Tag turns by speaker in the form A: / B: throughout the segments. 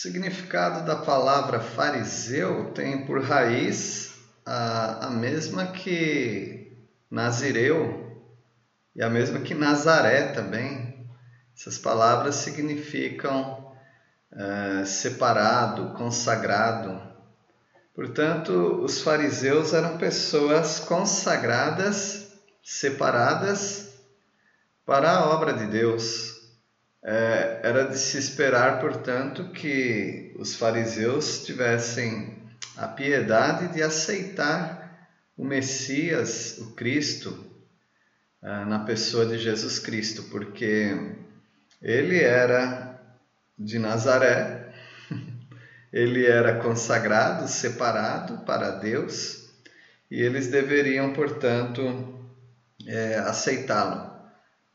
A: significado da palavra fariseu tem por raiz a, a mesma que Nazireu e a mesma que Nazaré também. Essas palavras significam é, separado, consagrado. Portanto, os fariseus eram pessoas consagradas, separadas para a obra de Deus. É, era de se esperar, portanto, que os fariseus tivessem a piedade de aceitar o Messias, o Cristo, é, na pessoa de Jesus Cristo, porque ele era de Nazaré, ele era consagrado, separado para Deus, e eles deveriam, portanto, é, aceitá-lo.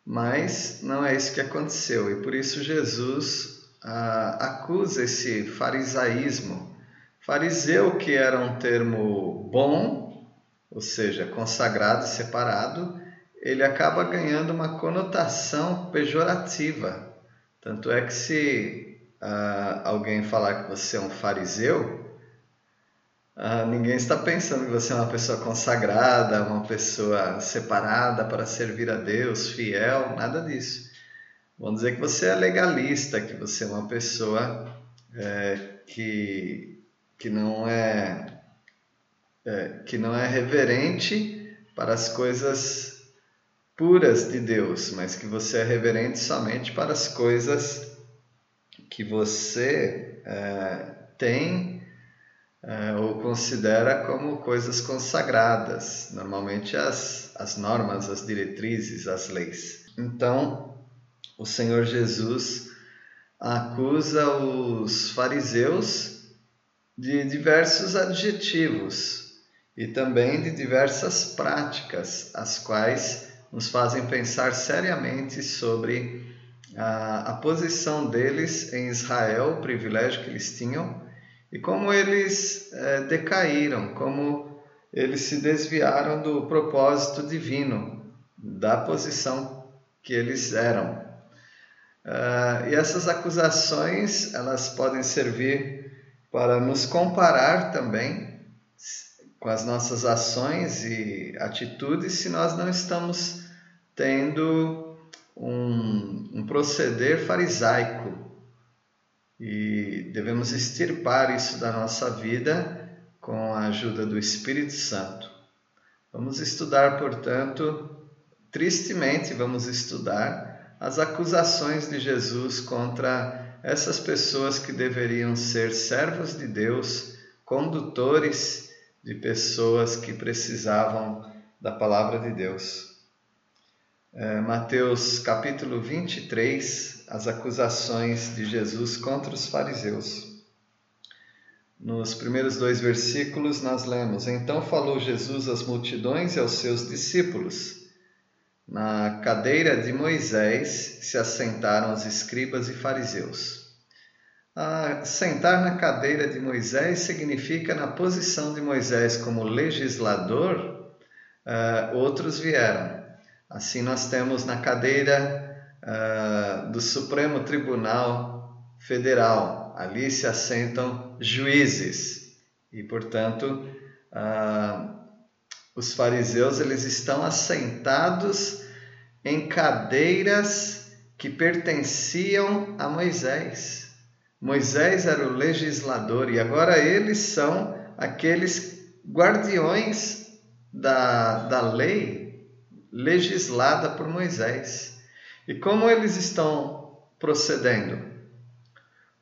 A: Mas não é isso que aconteceu e por isso Jesus ah, acusa esse farisaísmo. Fariseu, que era um termo bom, ou seja, consagrado separado, ele acaba ganhando uma conotação pejorativa. Tanto é que se ah, alguém falar que você é um fariseu, ah, ninguém está pensando que você é uma pessoa consagrada, uma pessoa separada para servir a Deus, fiel, nada disso. Vão dizer que você é legalista, que você é uma pessoa é, que, que, não é, é, que não é reverente para as coisas puras de Deus, mas que você é reverente somente para as coisas que você é, tem é, ou considera como coisas consagradas, normalmente as, as normas, as diretrizes, as leis. Então, o Senhor Jesus acusa os fariseus de diversos adjetivos e também de diversas práticas, as quais nos fazem pensar seriamente sobre a, a posição deles em Israel, o privilégio que eles tinham e como eles é, decaíram, como eles se desviaram do propósito divino, da posição que eles eram. Uh, e essas acusações elas podem servir para nos comparar também com as nossas ações e atitudes se nós não estamos tendo um, um proceder farisaico, e devemos extirpar isso da nossa vida com a ajuda do Espírito Santo. Vamos estudar, portanto, tristemente vamos estudar as acusações de Jesus contra essas pessoas que deveriam ser servos de Deus, condutores de pessoas que precisavam da palavra de Deus. É, Mateus capítulo 23, as acusações de Jesus contra os fariseus. Nos primeiros dois versículos, nós lemos: Então falou Jesus às multidões e aos seus discípulos. Na cadeira de Moisés se assentaram os escribas e fariseus. Ah, sentar na cadeira de Moisés significa, na posição de Moisés como legislador, ah, outros vieram. Assim, nós temos na cadeira uh, do Supremo Tribunal Federal. Ali se assentam juízes e, portanto, uh, os fariseus eles estão assentados em cadeiras que pertenciam a Moisés. Moisés era o legislador e agora eles são aqueles guardiões da, da lei legislada por Moisés. E como eles estão procedendo?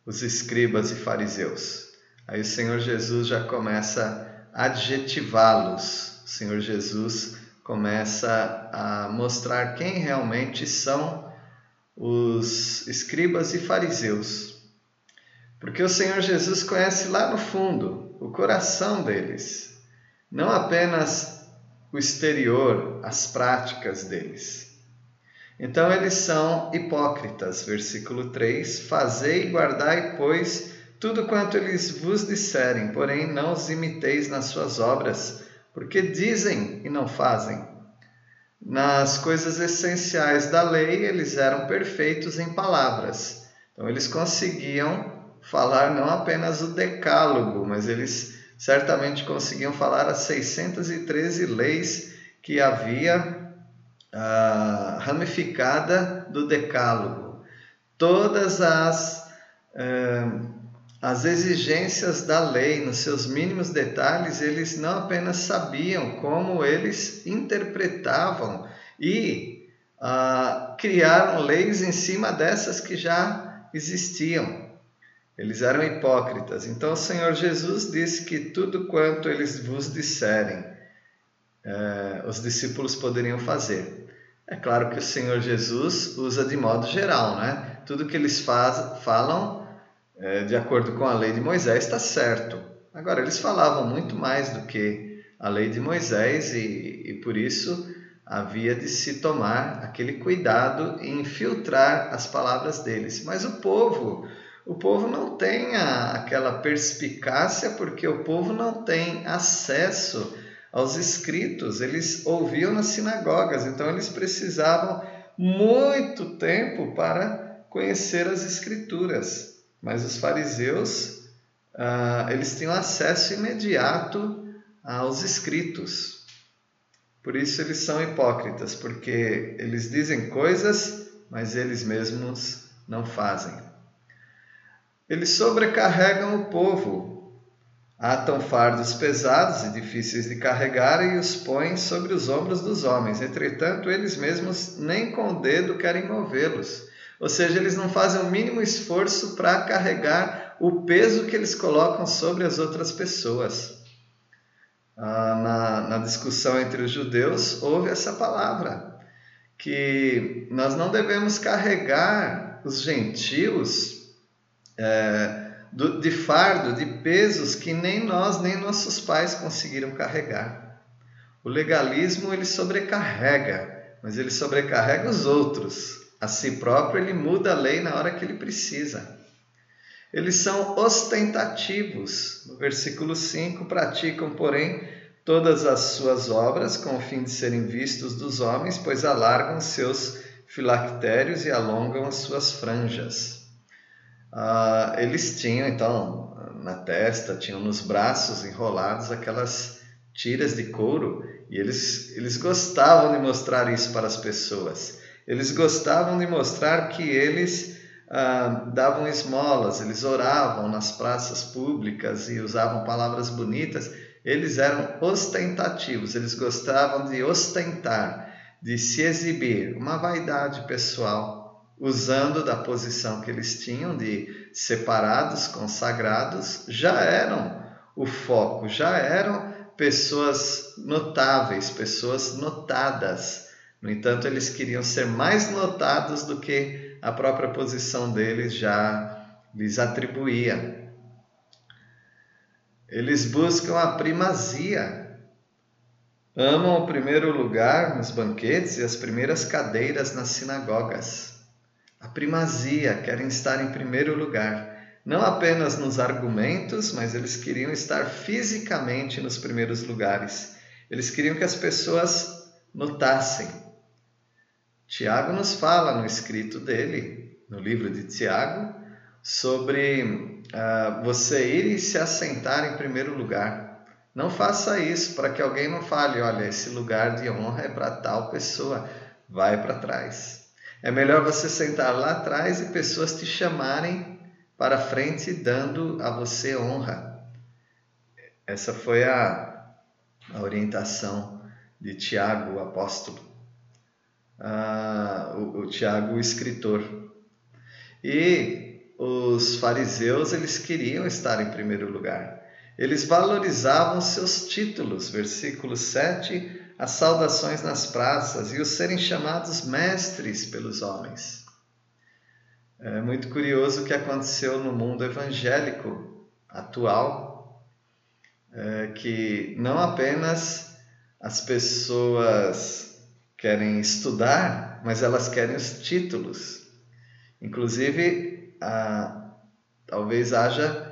A: Os escribas e fariseus. Aí o Senhor Jesus já começa a adjetivá-los. O Senhor Jesus começa a mostrar quem realmente são os escribas e fariseus. Porque o Senhor Jesus conhece lá no fundo o coração deles, não apenas o exterior, as práticas deles. Então eles são hipócritas. Versículo 3: Fazei e guardai, pois, tudo quanto eles vos disserem, porém não os imiteis nas suas obras, porque dizem e não fazem. Nas coisas essenciais da lei, eles eram perfeitos em palavras. Então eles conseguiam falar não apenas o decálogo, mas eles certamente conseguiam falar as 613 leis que havia ah, ramificada do decálogo. Todas as, ah, as exigências da lei, nos seus mínimos detalhes, eles não apenas sabiam como eles interpretavam e ah, criaram leis em cima dessas que já existiam. Eles eram hipócritas. Então o Senhor Jesus disse que tudo quanto eles vos disserem, eh, os discípulos poderiam fazer. É claro que o Senhor Jesus usa de modo geral, né? Tudo que eles faz, falam eh, de acordo com a lei de Moisés está certo. Agora, eles falavam muito mais do que a lei de Moisés e, e por isso havia de se tomar aquele cuidado em filtrar as palavras deles. Mas o povo, o povo não tem a, aquela perspicácia porque o povo não tem acesso aos escritos. Eles ouviam nas sinagogas, então eles precisavam muito tempo para conhecer as escrituras. Mas os fariseus, ah, eles tinham acesso imediato aos escritos. Por isso eles são hipócritas, porque eles dizem coisas, mas eles mesmos não fazem. Eles sobrecarregam o povo, atam fardos pesados e difíceis de carregar e os põem sobre os ombros dos homens. Entretanto, eles mesmos nem com o dedo querem movê-los. Ou seja, eles não fazem o mínimo esforço para carregar o peso que eles colocam sobre as outras pessoas. Ah, na, na discussão entre os judeus, houve essa palavra, que nós não devemos carregar os gentios é, do, de fardo, de pesos que nem nós nem nossos pais conseguiram carregar. O legalismo ele sobrecarrega, mas ele sobrecarrega os outros. A si próprio ele muda a lei na hora que ele precisa. Eles são ostentativos. No versículo 5, praticam, porém, todas as suas obras com o fim de serem vistos dos homens, pois alargam seus filactérios e alongam as suas franjas. Ah, eles tinham, então, na testa, tinham nos braços enrolados aquelas tiras de couro e eles, eles gostavam de mostrar isso para as pessoas. Eles gostavam de mostrar que eles ah, davam esmolas, eles oravam nas praças públicas e usavam palavras bonitas. Eles eram ostentativos, eles gostavam de ostentar, de se exibir, uma vaidade pessoal, usando da posição que eles tinham de separados, consagrados, já eram o foco, já eram pessoas notáveis, pessoas notadas. No entanto, eles queriam ser mais notados do que a própria posição deles já lhes atribuía. Eles buscam a primazia, amam o primeiro lugar nos banquetes e as primeiras cadeiras nas sinagogas. A primazia, querem estar em primeiro lugar, não apenas nos argumentos, mas eles queriam estar fisicamente nos primeiros lugares. Eles queriam que as pessoas notassem Tiago nos fala no escrito dele, no livro de Tiago, sobre uh, você ir e se assentar em primeiro lugar. Não faça isso para que alguém não fale: olha, esse lugar de honra é para tal pessoa, vai para trás. É melhor você sentar lá atrás e pessoas te chamarem para frente, dando a você honra. Essa foi a, a orientação de Tiago, o apóstolo ah, o, o Tiago, o escritor. E os fariseus, eles queriam estar em primeiro lugar. Eles valorizavam seus títulos, versículo 7, as saudações nas praças e os serem chamados mestres pelos homens. É muito curioso o que aconteceu no mundo evangélico atual, é que não apenas as pessoas querem estudar, mas elas querem os títulos. Inclusive, ah, talvez haja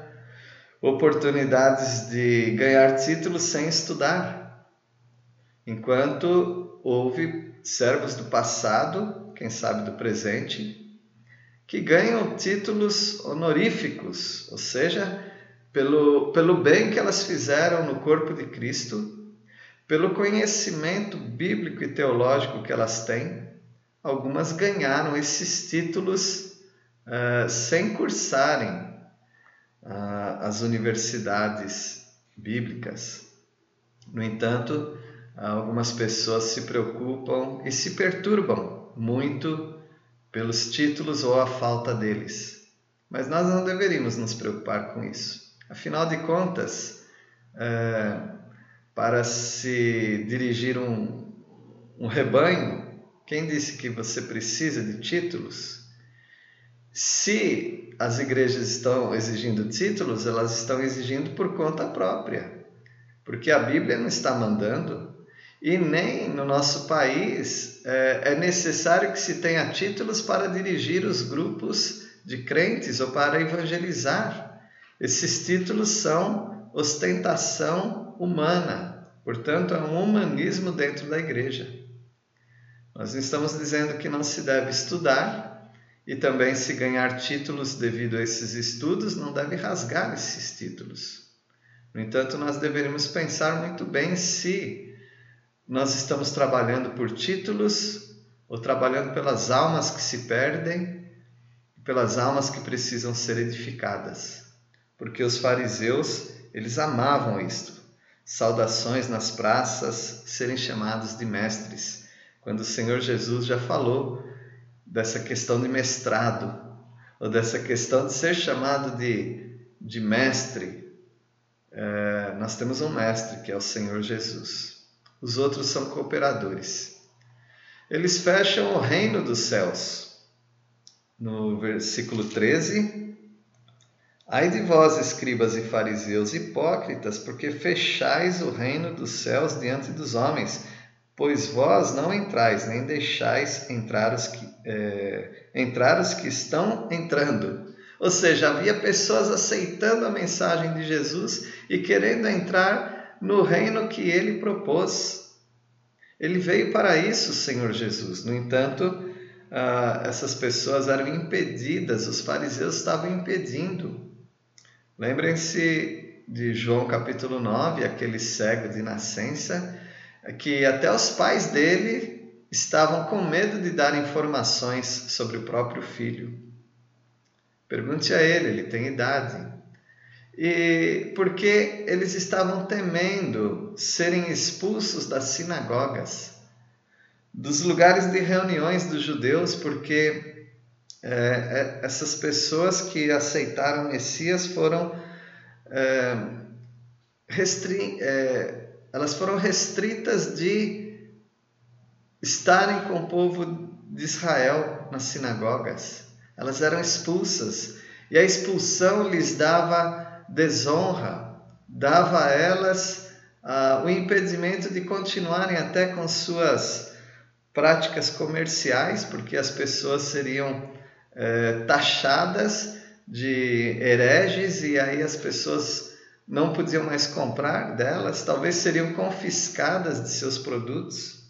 A: oportunidades de ganhar títulos sem estudar, enquanto houve servos do passado, quem sabe do presente, que ganham títulos honoríficos, ou seja, pelo, pelo bem que elas fizeram no corpo de Cristo, pelo conhecimento bíblico e teológico que elas têm. Algumas ganharam esses títulos uh, sem cursarem uh, as universidades bíblicas. No entanto, algumas pessoas se preocupam e se perturbam muito pelos títulos ou a falta deles. Mas nós não deveríamos nos preocupar com isso. Afinal de contas, é, para se dirigir um, um rebanho, quem disse que você precisa de títulos? Se as igrejas estão exigindo títulos, elas estão exigindo por conta própria, porque a Bíblia não está mandando e nem no nosso país é, é necessário que se tenha títulos para dirigir os grupos de crentes ou para evangelizar. Esses títulos são ostentação humana, portanto, é um humanismo dentro da igreja. Nós estamos dizendo que não se deve estudar e também se ganhar títulos devido a esses estudos, não deve rasgar esses títulos. No entanto, nós deveríamos pensar muito bem se nós estamos trabalhando por títulos ou trabalhando pelas almas que se perdem, pelas almas que precisam ser edificadas. Porque os fariseus, eles amavam isto. Saudações nas praças, serem chamados de mestres. Quando o Senhor Jesus já falou dessa questão de mestrado, ou dessa questão de ser chamado de, de mestre, é, nós temos um mestre que é o Senhor Jesus os outros são cooperadores. Eles fecham o reino dos céus. No versículo 13: Ai de vós, escribas e fariseus hipócritas, porque fechais o reino dos céus diante dos homens, pois vós não entrais, nem deixais entrar os que, é, entrar os que estão entrando. Ou seja, havia pessoas aceitando a mensagem de Jesus e querendo entrar no reino que ele propôs. Ele veio para isso, Senhor Jesus. No entanto, ah, essas pessoas eram impedidas, os fariseus estavam impedindo. Lembrem-se de João capítulo 9, aquele cego de nascença, que até os pais dele estavam com medo de dar informações sobre o próprio filho. Pergunte a ele, ele tem idade e porque eles estavam temendo serem expulsos das sinagogas, dos lugares de reuniões dos judeus, porque é, é, essas pessoas que aceitaram Messias foram é, restri é, elas foram restritas de estarem com o povo de Israel nas sinagogas. Elas eram expulsas e a expulsão lhes dava desonra, dava a elas ah, o impedimento de continuarem até com suas práticas comerciais, porque as pessoas seriam eh, taxadas de hereges e aí as pessoas não podiam mais comprar delas, talvez seriam confiscadas de seus produtos.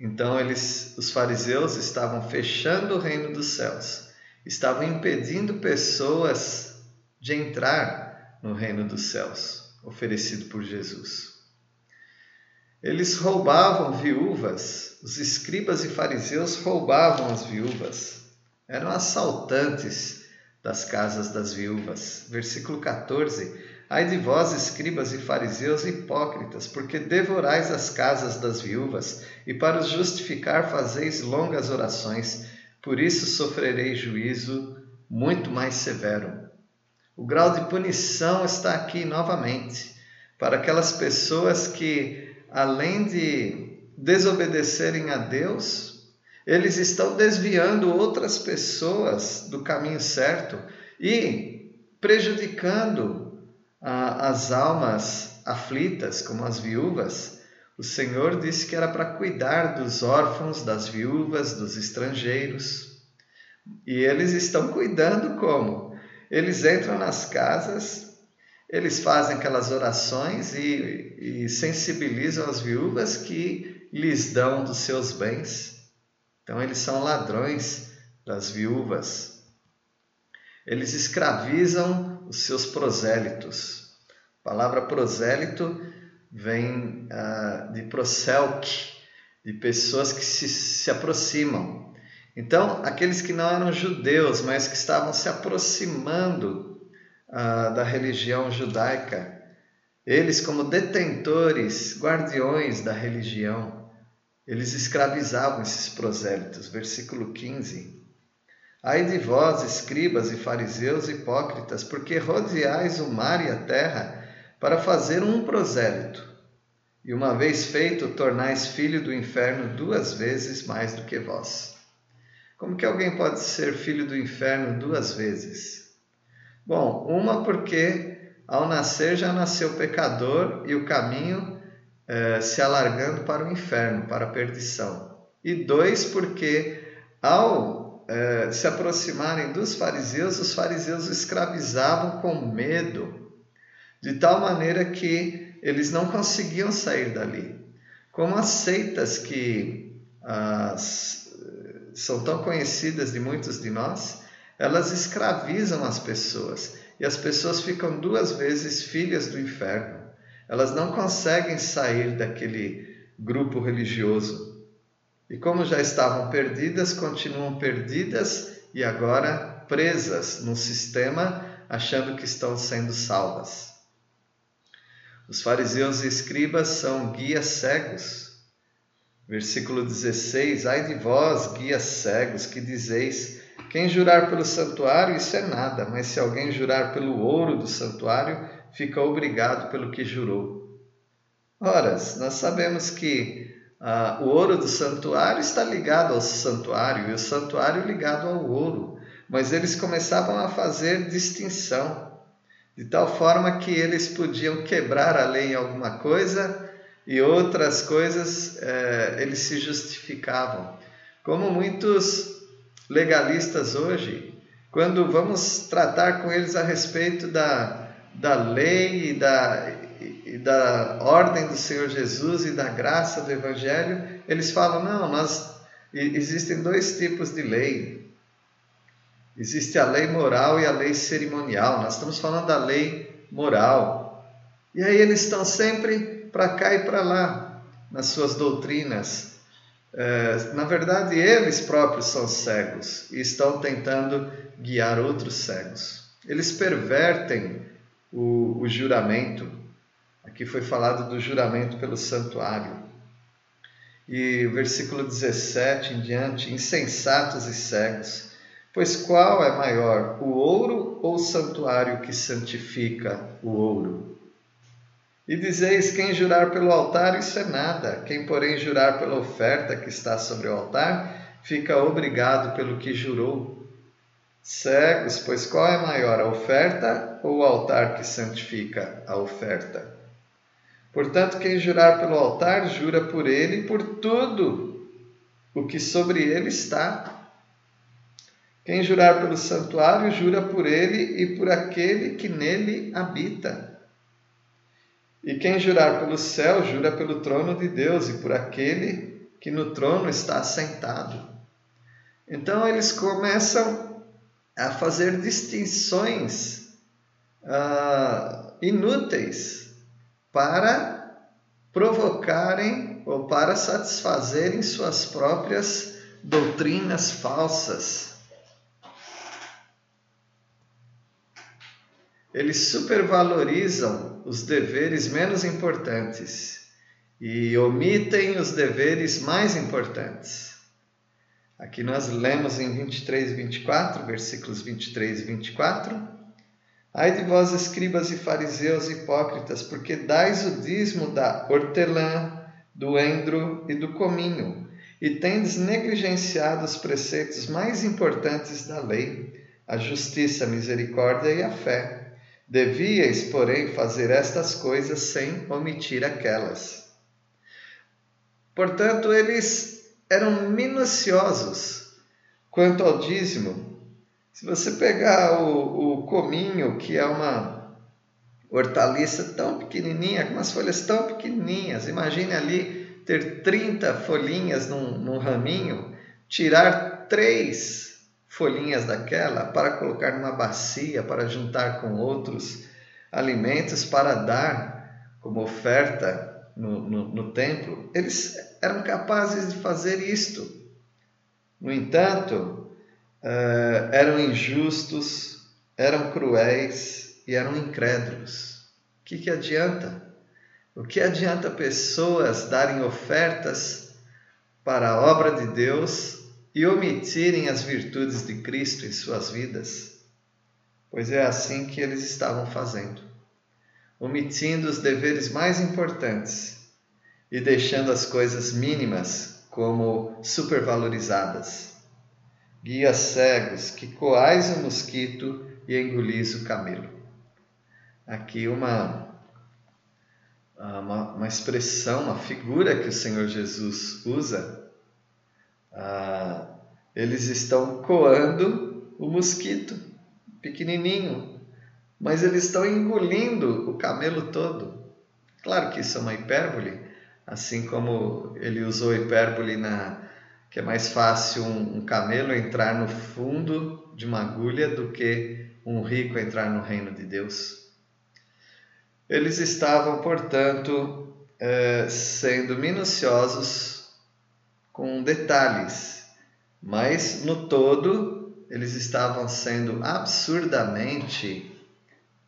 A: Então eles, os fariseus estavam fechando o reino dos céus, estavam impedindo pessoas de entrar no reino dos céus oferecido por Jesus. Eles roubavam viúvas, os escribas e fariseus roubavam as viúvas, eram assaltantes das casas das viúvas. Versículo 14: Ai de vós, escribas e fariseus hipócritas, porque devorais as casas das viúvas, e para os justificar fazeis longas orações, por isso sofrereis juízo muito mais severo. O grau de punição está aqui novamente para aquelas pessoas que, além de desobedecerem a Deus, eles estão desviando outras pessoas do caminho certo e prejudicando ah, as almas aflitas, como as viúvas. O Senhor disse que era para cuidar dos órfãos, das viúvas, dos estrangeiros. E eles estão cuidando como? Eles entram nas casas, eles fazem aquelas orações e, e sensibilizam as viúvas que lhes dão dos seus bens. Então, eles são ladrões das viúvas. Eles escravizam os seus prosélitos. A palavra prosélito vem uh, de proselk, de pessoas que se, se aproximam. Então, aqueles que não eram judeus, mas que estavam se aproximando uh, da religião judaica, eles, como detentores, guardiões da religião, eles escravizavam esses prosélitos. Versículo 15. Ai de vós, escribas e fariseus hipócritas, porque rodeais o mar e a terra para fazer um prosélito. E uma vez feito, tornais filho do inferno duas vezes mais do que vós. Como que alguém pode ser filho do inferno duas vezes? Bom, uma porque ao nascer já nasceu pecador e o caminho eh, se alargando para o inferno, para a perdição. E dois, porque ao eh, se aproximarem dos fariseus, os fariseus escravizavam com medo, de tal maneira que eles não conseguiam sair dali. Como as seitas que as, são tão conhecidas de muitos de nós, elas escravizam as pessoas e as pessoas ficam duas vezes filhas do inferno. Elas não conseguem sair daquele grupo religioso. E como já estavam perdidas, continuam perdidas e agora presas no sistema, achando que estão sendo salvas. Os fariseus e escribas são guias cegos. Versículo 16: Ai de vós, guias cegos, que dizeis quem jurar pelo santuário, isso é nada, mas se alguém jurar pelo ouro do santuário, fica obrigado pelo que jurou. Ora, nós sabemos que ah, o ouro do santuário está ligado ao santuário e o santuário ligado ao ouro, mas eles começavam a fazer distinção, de tal forma que eles podiam quebrar a lei em alguma coisa e outras coisas eh, eles se justificavam. Como muitos legalistas hoje, quando vamos tratar com eles a respeito da, da lei e da, e da ordem do Senhor Jesus e da graça do Evangelho, eles falam: não, nós, existem dois tipos de lei. Existe a lei moral e a lei cerimonial. Nós estamos falando da lei moral. E aí eles estão sempre para cá e para lá nas suas doutrinas é, na verdade, eles próprios são cegos e estão tentando guiar outros cegos. Eles pervertem o, o juramento. Aqui foi falado do juramento pelo santuário. E o versículo 17 em diante: insensatos e cegos. Pois qual é maior, o ouro ou o santuário que santifica o ouro? E dizeis: quem jurar pelo altar, isso é nada. Quem, porém, jurar pela oferta que está sobre o altar, fica obrigado pelo que jurou. Cegos, pois qual é maior, a oferta ou o altar que santifica a oferta? Portanto, quem jurar pelo altar, jura por ele e por tudo o que sobre ele está. Quem jurar pelo santuário, jura por ele e por aquele que nele habita. E quem jurar pelo céu, jura pelo trono de Deus e por aquele que no trono está sentado. Então eles começam a fazer distinções uh, inúteis para provocarem ou para satisfazerem suas próprias doutrinas falsas. Eles supervalorizam os deveres menos importantes e omitem os deveres mais importantes. Aqui nós lemos em 23 e 24, versículos 23 e 24. Ai de vós, escribas e fariseus hipócritas, porque dais o dízimo da hortelã, do endro e do cominho, e tendes negligenciado os preceitos mais importantes da lei, a justiça, a misericórdia e a fé. Devíeis, porém, fazer estas coisas sem omitir aquelas. Portanto, eles eram minuciosos quanto ao dízimo. Se você pegar o, o cominho, que é uma hortaliça tão pequenininha, com umas folhas tão pequenininhas, imagine ali ter 30 folhinhas num, num raminho, tirar três folhinhas daquela para colocar numa bacia, para juntar com outros alimentos para dar como oferta no, no, no templo. Eles eram capazes de fazer isto. No entanto, uh, eram injustos, eram cruéis e eram incrédulos. O que, que adianta? O que adianta pessoas darem ofertas para a obra de Deus e omitirem as virtudes de Cristo em suas vidas? Pois é assim que eles estavam fazendo, omitindo os deveres mais importantes e deixando as coisas mínimas como supervalorizadas. Guias cegos que coais o mosquito e engolis o camelo. Aqui uma, uma, uma expressão, uma figura que o Senhor Jesus usa. Ah, eles estão coando o mosquito, pequenininho, mas eles estão engolindo o camelo todo. Claro que isso é uma hipérbole, assim como ele usou hipérbole na que é mais fácil um, um camelo entrar no fundo de uma agulha do que um rico entrar no reino de Deus. Eles estavam, portanto, eh, sendo minuciosos com detalhes, mas no todo eles estavam sendo absurdamente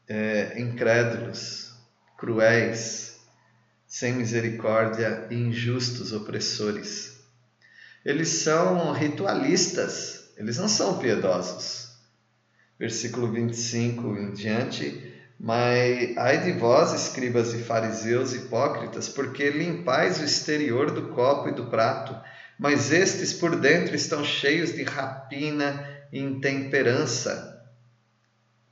A: eh, incrédulos, cruéis, sem misericórdia e injustos opressores. Eles são ritualistas, eles não são piedosos. Versículo 25 em diante. Mas ai de vós, escribas e fariseus hipócritas, porque limpais o exterior do copo e do prato, mas estes por dentro estão cheios de rapina e intemperança.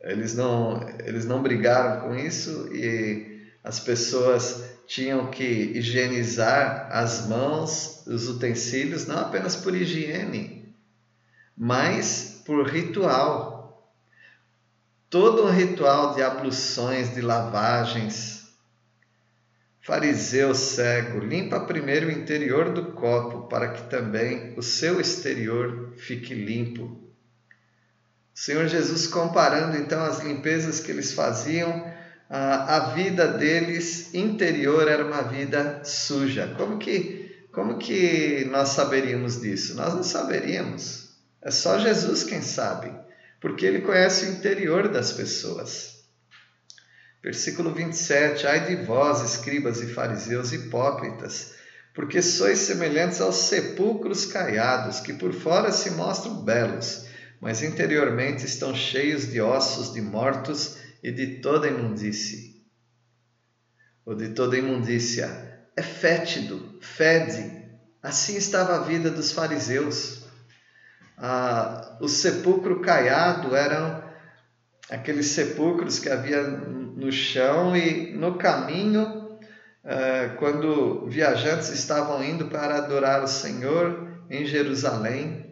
A: Eles não, eles não brigaram com isso e as pessoas tinham que higienizar as mãos, os utensílios, não apenas por higiene, mas por ritual. Todo um ritual de abluções, de lavagens. Fariseu cego, limpa primeiro o interior do copo, para que também o seu exterior fique limpo. O Senhor Jesus comparando então as limpezas que eles faziam a, a vida deles interior era uma vida suja. Como que, como que nós saberíamos disso? Nós não saberíamos. É só Jesus quem sabe, porque ele conhece o interior das pessoas. Versículo 27: Ai de vós, escribas e fariseus hipócritas, porque sois semelhantes aos sepulcros caiados, que por fora se mostram belos, mas interiormente estão cheios de ossos de mortos e de toda imundície, ou de toda imundícia. É fétido, fede. Assim estava a vida dos fariseus. Ah, o sepulcro caiado eram aqueles sepulcros que havia no chão e no caminho, ah, quando viajantes estavam indo para adorar o Senhor em Jerusalém,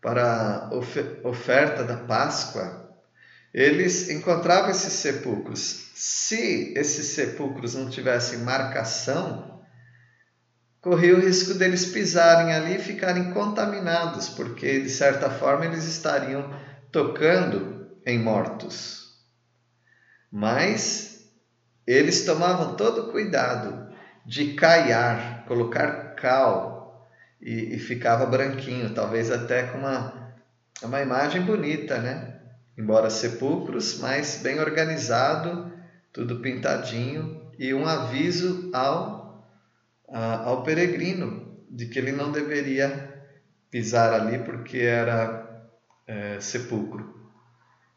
A: para a oferta da Páscoa, eles encontravam esses sepulcros. Se esses sepulcros não tivessem marcação, corria o risco deles pisarem ali e ficarem contaminados, porque de certa forma eles estariam tocando em mortos. Mas eles tomavam todo cuidado de caiar, colocar cal e, e ficava branquinho, talvez até com uma, uma imagem bonita, né? embora sepulcros, mas bem organizado, tudo pintadinho e um aviso ao, ao peregrino de que ele não deveria pisar ali porque era é, sepulcro.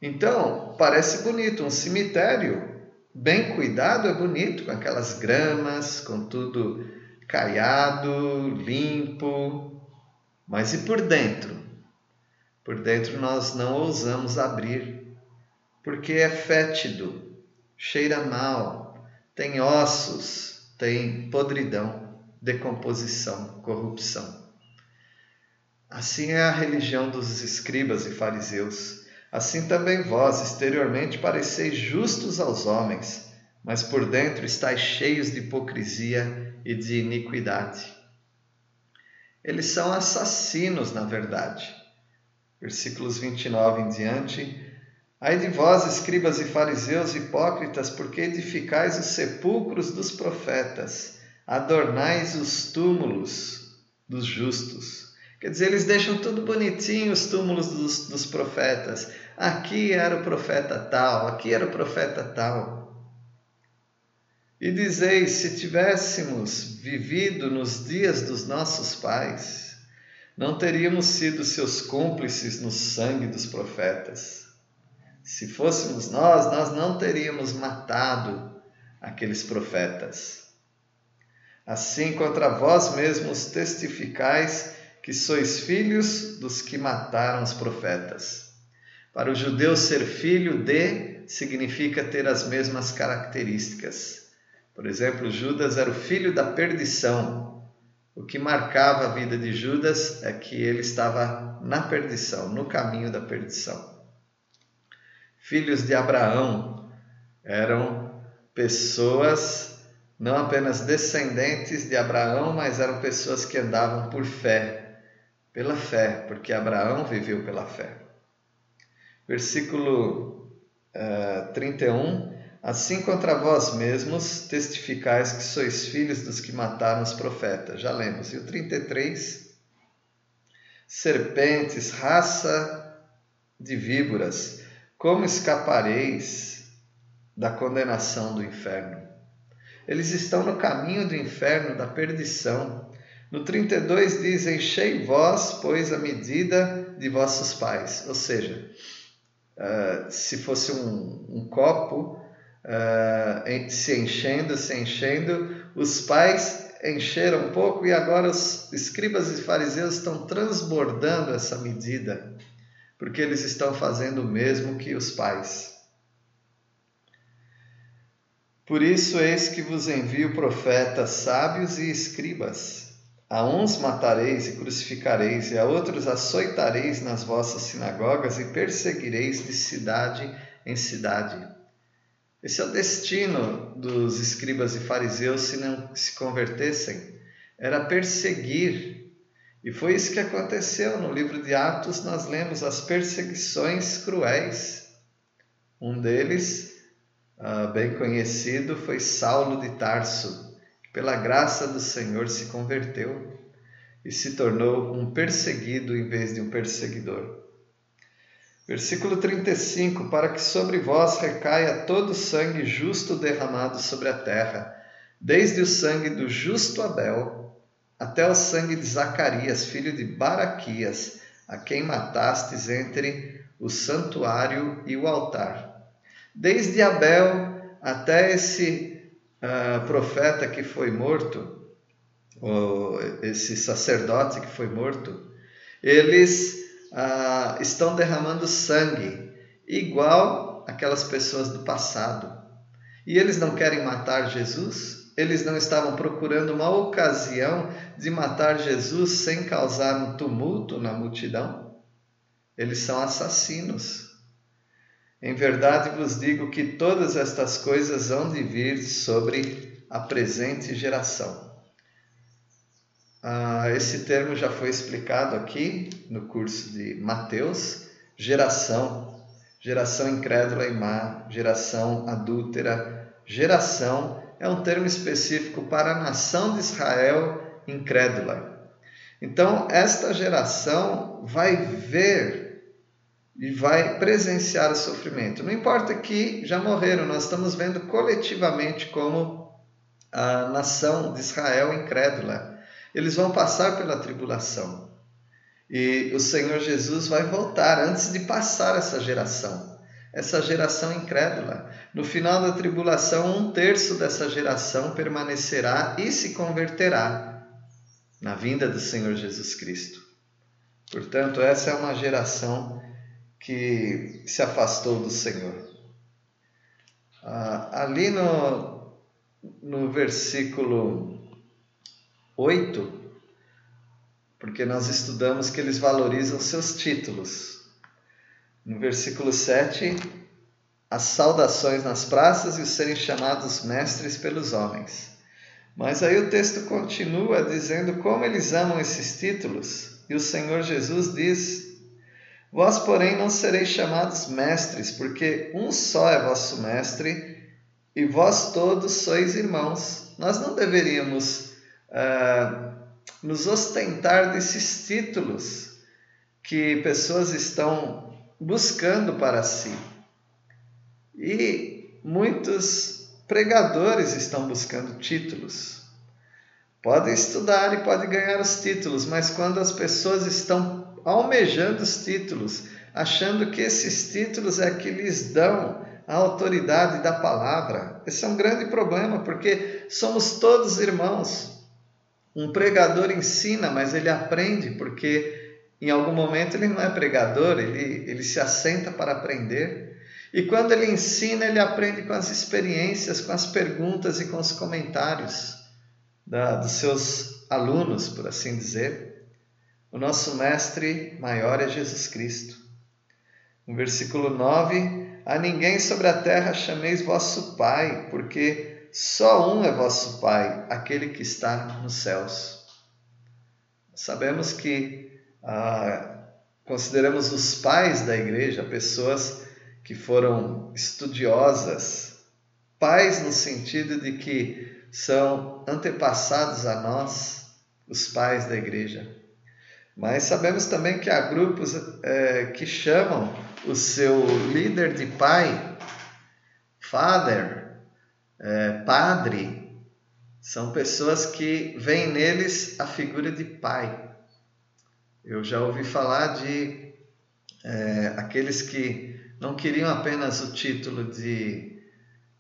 A: Então, parece bonito, um cemitério bem cuidado é bonito, com aquelas gramas, com tudo caiado, limpo. Mas e por dentro? Por dentro nós não ousamos abrir, porque é fétido, cheira mal, tem ossos, tem podridão, decomposição, corrupção. Assim é a religião dos escribas e fariseus. Assim também vós, exteriormente, pareceis justos aos homens, mas por dentro estáis cheios de hipocrisia e de iniquidade. Eles são assassinos, na verdade versículos 29 em diante. Ai de vós, escribas e fariseus hipócritas, porque edificais os sepulcros dos profetas, adornais os túmulos dos justos. Quer dizer, eles deixam tudo bonitinho, os túmulos dos, dos profetas. Aqui era o profeta tal, aqui era o profeta tal. E dizeis: se tivéssemos vivido nos dias dos nossos pais, não teríamos sido seus cúmplices no sangue dos profetas. Se fôssemos nós, nós não teríamos matado aqueles profetas. Assim, contra vós mesmos testificais que sois filhos dos que mataram os profetas. Para o judeu, ser filho de significa ter as mesmas características. Por exemplo, Judas era o filho da perdição. O que marcava a vida de Judas é que ele estava na perdição, no caminho da perdição. Filhos de Abraão eram pessoas não apenas descendentes de Abraão, mas eram pessoas que andavam por fé, pela fé, porque Abraão viveu pela fé. Versículo uh, 31 Assim contra vós mesmos testificais que sois filhos dos que mataram os profetas. Já lemos. E o 33. Serpentes, raça de víboras, como escapareis da condenação do inferno? Eles estão no caminho do inferno, da perdição. No 32 diz: Enchei vós, pois, a medida de vossos pais. Ou seja, uh, se fosse um, um copo, uh, se enchendo, se enchendo. Os pais encheram um pouco e agora os escribas e fariseus estão transbordando essa medida, porque eles estão fazendo o mesmo que os pais. Por isso, eis que vos envio profetas sábios e escribas. A uns matareis e crucificareis, e a outros açoitareis nas vossas sinagogas e perseguireis de cidade em cidade esse é o destino dos escribas e fariseus se não se convertessem, era perseguir. E foi isso que aconteceu no livro de Atos, nós lemos as perseguições cruéis. Um deles, uh, bem conhecido, foi Saulo de Tarso, pela graça do Senhor se converteu e se tornou um perseguido em vez de um perseguidor. Versículo 35: Para que sobre vós recaia todo o sangue justo derramado sobre a terra, desde o sangue do justo Abel até o sangue de Zacarias, filho de Baraquias, a quem matastes entre o santuário e o altar. Desde Abel até esse uh, profeta que foi morto, ou esse sacerdote que foi morto, eles ah, estão derramando sangue, igual aquelas pessoas do passado. E eles não querem matar Jesus? Eles não estavam procurando uma ocasião de matar Jesus sem causar um tumulto na multidão? Eles são assassinos. Em verdade vos digo que todas estas coisas hão de vir sobre a presente geração. Ah, esse termo já foi explicado aqui no curso de Mateus, geração, geração incrédula e má, geração adúltera, geração é um termo específico para a nação de Israel incrédula. Então, esta geração vai ver e vai presenciar o sofrimento. Não importa que já morreram, nós estamos vendo coletivamente como a nação de Israel incrédula eles vão passar pela tribulação. E o Senhor Jesus vai voltar antes de passar essa geração, essa geração incrédula. No final da tribulação, um terço dessa geração permanecerá e se converterá na vinda do Senhor Jesus Cristo. Portanto, essa é uma geração que se afastou do Senhor. Ah, ali no, no versículo 8, porque nós estudamos que eles valorizam seus títulos. No versículo 7, as saudações nas praças e os serem chamados mestres pelos homens. Mas aí o texto continua dizendo como eles amam esses títulos, e o Senhor Jesus diz: Vós, porém, não sereis chamados mestres, porque um só é vosso mestre, e vós todos sois irmãos. Nós não deveríamos uh, nos ostentar desses títulos que pessoas estão buscando para si. E muitos pregadores estão buscando títulos. Podem estudar e podem ganhar os títulos, mas quando as pessoas estão almejando os títulos, achando que esses títulos é que lhes dão a autoridade da palavra, esse é um grande problema, porque somos todos irmãos. Um pregador ensina, mas ele aprende, porque em algum momento ele não é pregador, ele, ele se assenta para aprender. E quando ele ensina, ele aprende com as experiências, com as perguntas e com os comentários da, dos seus alunos, por assim dizer. O nosso mestre maior é Jesus Cristo. No versículo 9: A ninguém sobre a terra chameis vosso Pai, porque só um é vosso Pai, aquele que está nos céus. Sabemos que ah, consideramos os pais da igreja pessoas que foram estudiosas, pais no sentido de que são antepassados a nós, os pais da igreja. Mas sabemos também que há grupos é, que chamam o seu líder de pai, father, é, padre. São pessoas que veem neles a figura de pai. Eu já ouvi falar de é, aqueles que não queriam apenas o título de,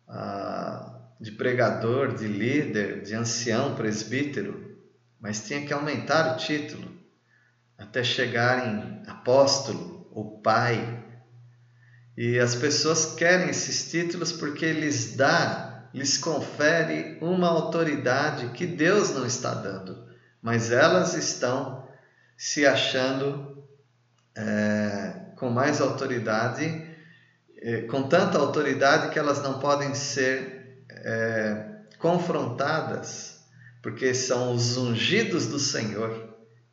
A: uh, de pregador, de líder, de ancião, presbítero, mas tinha que aumentar o título até chegar em apóstolo ou pai. E as pessoas querem esses títulos porque lhes dá, lhes confere uma autoridade que Deus não está dando, mas elas estão se achando é, com mais autoridade, é, com tanta autoridade que elas não podem ser é, confrontadas, porque são os ungidos do Senhor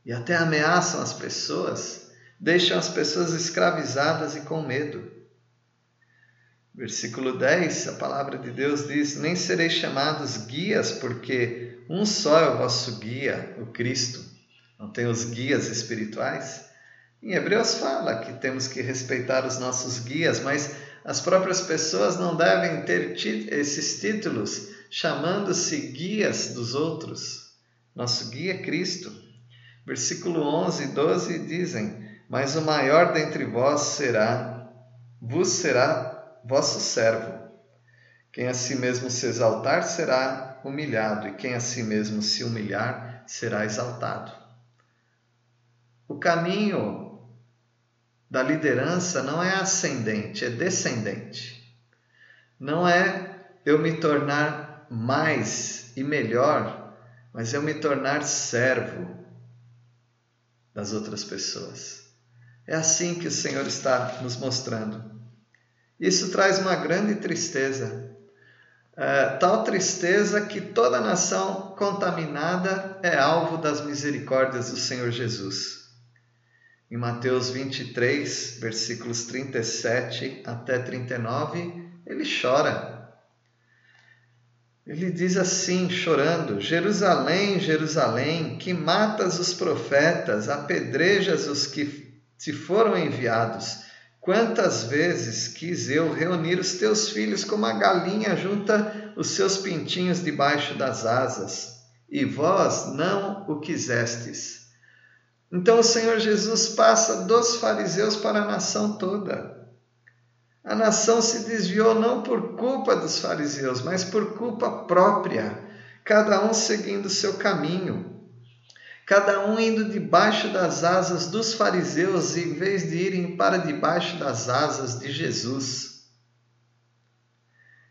A: e até ameaçam as pessoas, deixam as pessoas escravizadas e com medo. Versículo 10, a palavra de Deus diz: Nem sereis chamados guias, porque um só é o vosso guia, o Cristo. Não tem os guias espirituais? Em Hebreus fala que temos que respeitar os nossos guias, mas as próprias pessoas não devem ter esses títulos chamando-se guias dos outros. Nosso guia é Cristo. Versículo 11 e 12 dizem: Mas o maior dentre vós será, vos será vosso servo. Quem a si mesmo se exaltar será humilhado, e quem a si mesmo se humilhar será exaltado. O caminho da liderança não é ascendente, é descendente. Não é eu me tornar mais e melhor, mas eu me tornar servo das outras pessoas. É assim que o Senhor está nos mostrando. Isso traz uma grande tristeza. É, tal tristeza que toda nação contaminada é alvo das misericórdias do Senhor Jesus em Mateus 23, versículos 37 até 39, ele chora. Ele diz assim, chorando: Jerusalém, Jerusalém, que matas os profetas, apedrejas os que te foram enviados. Quantas vezes quis eu reunir os teus filhos como a galinha junta os seus pintinhos debaixo das asas, e vós não o quisestes. Então o Senhor Jesus passa dos fariseus para a nação toda. A nação se desviou não por culpa dos fariseus, mas por culpa própria, cada um seguindo seu caminho, cada um indo debaixo das asas dos fariseus em vez de irem para debaixo das asas de Jesus.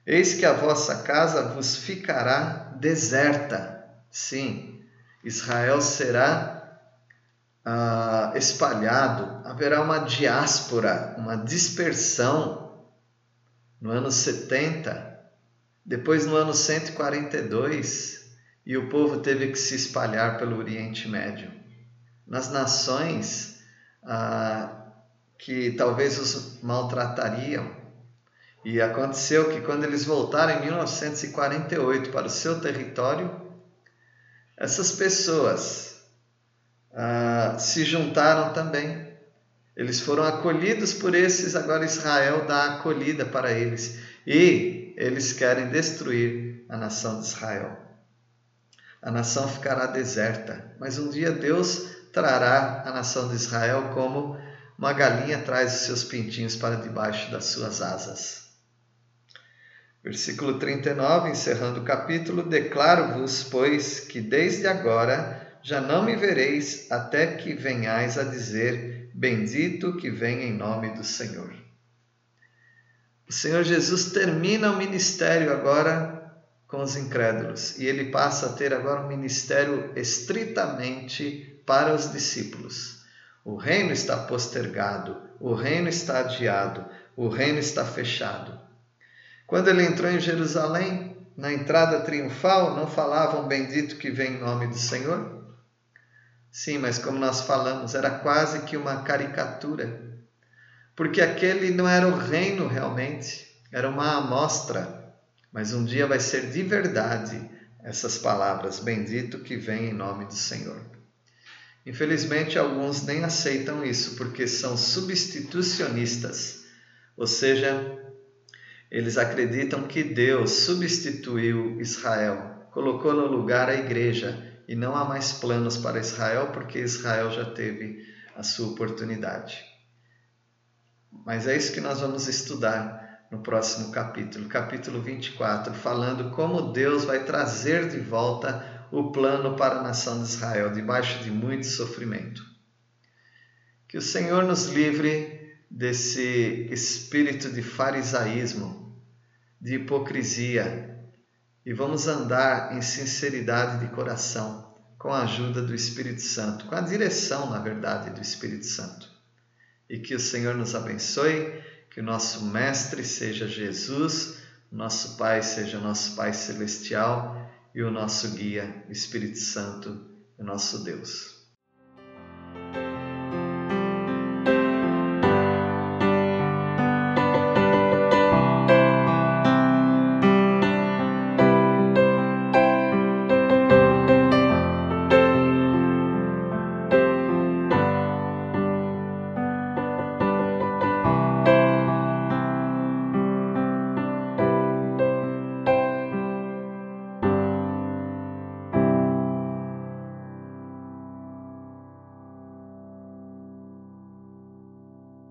A: Eis que a vossa casa vos ficará deserta. Sim, Israel será ah, espalhado, haverá uma diáspora, uma dispersão no ano 70, depois no ano 142, e o povo teve que se espalhar pelo Oriente Médio. Nas nações ah, que talvez os maltratariam. E aconteceu que quando eles voltaram em 1948 para o seu território, essas pessoas ah, se juntaram também. Eles foram acolhidos por esses, agora Israel dá acolhida para eles. E eles querem destruir a nação de Israel. A nação ficará deserta, mas um dia Deus trará a nação de Israel como uma galinha traz os seus pintinhos para debaixo das suas asas. Versículo 39, encerrando o capítulo: Declaro-vos, pois, que desde agora já não me vereis até que venhais a dizer: Bendito que vem em nome do Senhor. O Senhor Jesus termina o ministério agora com os incrédulos e ele passa a ter agora um ministério estritamente para os discípulos. O reino está postergado, o reino está adiado, o reino está fechado. Quando ele entrou em Jerusalém, na entrada triunfal, não falavam bendito que vem em nome do Senhor? Sim, mas como nós falamos, era quase que uma caricatura, porque aquele não era o reino realmente, era uma amostra, mas um dia vai ser de verdade essas palavras: bendito que vem em nome do Senhor. Infelizmente, alguns nem aceitam isso porque são substitucionistas, ou seja, eles acreditam que Deus substituiu Israel, colocou no lugar a igreja e não há mais planos para Israel porque Israel já teve a sua oportunidade. Mas é isso que nós vamos estudar no próximo capítulo, capítulo 24, falando como Deus vai trazer de volta o plano para a nação de Israel, debaixo de muito sofrimento. Que o Senhor nos livre desse espírito de farisaísmo, de hipocrisia, e vamos andar em sinceridade de coração, com a ajuda do Espírito Santo, com a direção, na verdade, do Espírito Santo. E que o Senhor nos abençoe, que o nosso Mestre seja Jesus, nosso Pai seja nosso Pai Celestial e o nosso guia, Espírito Santo, o nosso Deus.